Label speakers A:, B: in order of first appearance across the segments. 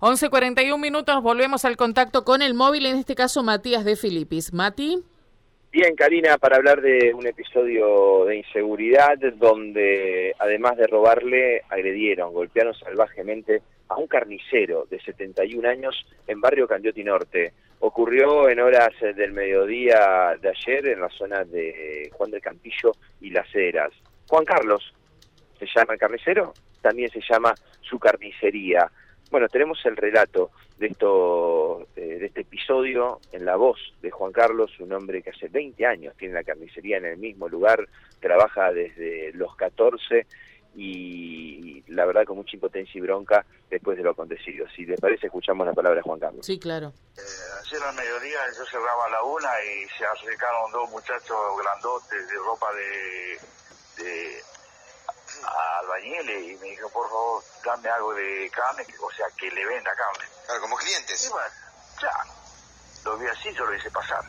A: 11.41 minutos, volvemos al contacto con el móvil, en este caso Matías de Filipis. Mati.
B: Bien, Karina, para hablar de un episodio de inseguridad donde además de robarle, agredieron, golpearon salvajemente a un carnicero de 71 años en barrio Candioti Norte. Ocurrió en horas del mediodía de ayer en la zona de Juan del Campillo y Las Heras. Juan Carlos se llama el carnicero, también se llama su carnicería. Bueno, tenemos el relato de esto, eh, de este episodio en la voz de Juan Carlos, un hombre que hace 20 años tiene la carnicería en el mismo lugar, trabaja desde los 14 y la verdad con mucha impotencia y bronca después de lo acontecido. Si les parece, escuchamos la palabra de Juan Carlos.
A: Sí, claro.
C: Eh, ayer al mediodía yo cerraba la una y se acercaron dos muchachos grandotes de ropa de, de albañiles y me dijo, por favor, dame algo de carne, o sea, que le venda carne.
D: Claro, como clientes.
C: Y bueno, ya, lo vi así, yo lo hice pasar.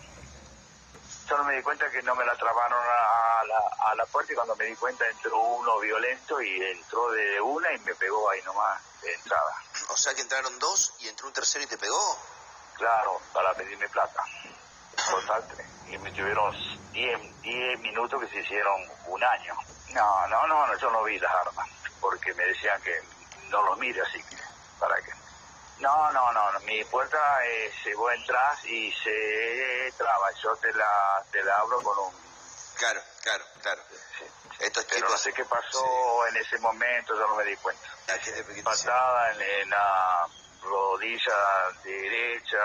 C: Solo me di cuenta que no me la trabaron a la, a la puerta y cuando me di cuenta entró uno violento y entró de una y me pegó ahí nomás de entrada.
D: O sea que entraron dos y entró un tercero y te pegó.
C: Claro, para pedirme plata. Y me tuvieron 10 minutos que se hicieron un año. No, no, no, yo no vi las armas, porque me decían que no los mire así, ¿para qué? No, no, no, mi puerta eh, se va a entrar y se traba, yo te la, te la abro con un...
D: Claro, claro, claro.
C: Sí.
D: Estos
C: Pero
D: tipos...
C: no sé qué pasó en ese momento, yo no me di cuenta. Patada en, en la rodilla derecha,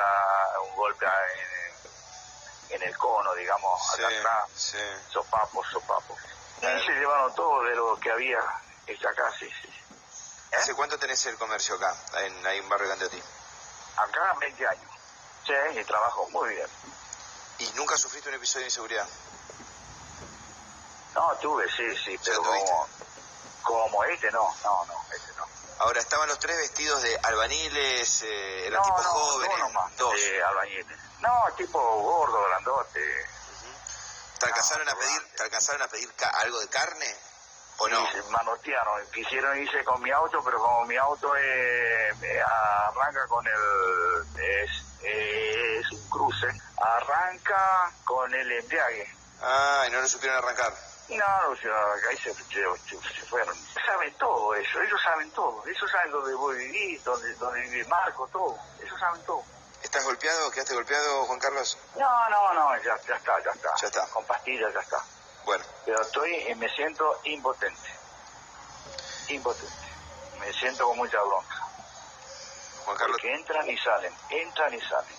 C: un golpe en, en el cono, digamos, acá
D: Sí,
C: atrás,
D: sí.
C: sopapos, sopapos. Y se llevaron todo de lo que había hecho acá, sí, sí. ¿Eh?
D: ¿Hace cuánto tenés el comercio acá, en, ahí en Barrio Candioti?
C: Acá 20 años. Sí, y trabajo muy bien.
D: ¿Y nunca sufriste un episodio de inseguridad?
C: No, tuve, sí, sí, pero como este no, no, no, este no.
D: Ahora, estaban los tres vestidos de albaniles, eh, eran
C: no,
D: tipos
C: no,
D: jóvenes.
C: dos nomás,
D: Dos.
C: de albañiles. No, tipo gordo, grandote.
D: ¿Te alcanzaron a pedir, te alcanzaron a pedir ca- algo de carne? ¿O no?
C: Y manotearon, quisieron irse con mi auto, pero como mi auto eh, eh, arranca con el... Es, es un cruce, arranca con el embriague.
D: Ah, y no lo supieron arrancar.
C: No, no, se acá y se, se- se fueron. Saben todo eso, ellos saben todo. Ellos saben dónde voy a vivir, dónde, dónde vive Marco, todo. Ellos saben todo.
D: ¿Estás golpeado? ¿Quedaste golpeado, Juan Carlos?
C: No, no, no, ya, ya está, ya está.
D: Ya está.
C: Con pastillas ya está.
D: Bueno,
C: Pero estoy, eh, me siento impotente. Impotente. Me siento con mucha bronca.
D: Juan Carlos,
C: Porque entran y salen, entran y salen.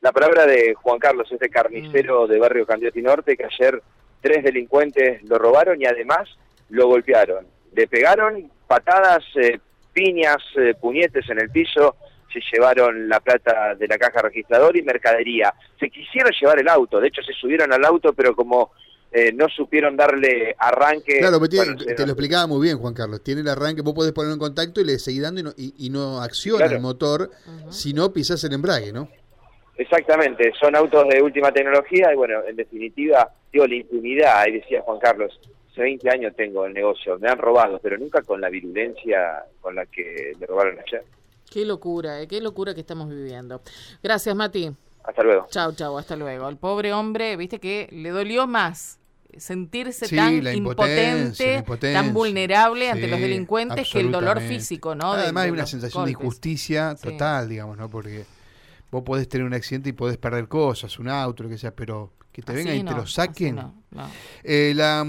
B: La palabra de Juan Carlos, este carnicero de barrio Candioti Norte, que ayer tres delincuentes lo robaron y además lo golpearon. Le pegaron patadas, eh, piñas, eh, puñetes en el piso, se llevaron la plata de la caja registradora y mercadería. Se quisieron llevar el auto, de hecho se subieron al auto, pero como eh, no supieron darle arranque...
E: Claro, pero tiene-
B: bueno,
E: te lo explicaba muy bien, Juan Carlos. Tiene el arranque, vos podés ponerlo en contacto y le seguís dando y no, y, y no acciona
B: Claro.
E: el motor si no pisás el embrague, ¿no?
B: Exactamente, son autos de última tecnología y bueno, en definitiva, digo, la impunidad, ahí decía Juan Carlos, hace 20 años tengo el negocio, me han robado, pero nunca con la virulencia con la que me robaron ayer.
A: Qué locura, eh, qué locura que estamos viviendo. Gracias, Mati.
B: Hasta luego.
A: Chau, chau, hasta luego. El pobre hombre, viste que le dolió más sentirse
E: Sí,
A: tan impotente,
E: impotencia,
A: tan vulnerable ante los delincuentes que el dolor físico, ¿no? De-
E: Además
A: de
E: hay una sensación de injusticia
A: Sí.
E: total, digamos, ¿no? Porque vos podés tener un accidente y podés perder cosas, un auto, lo que sea, pero que te vengan
A: Así
E: y te
A: no,
E: lo
A: así
E: saquen.
A: no, no.
E: Eh, la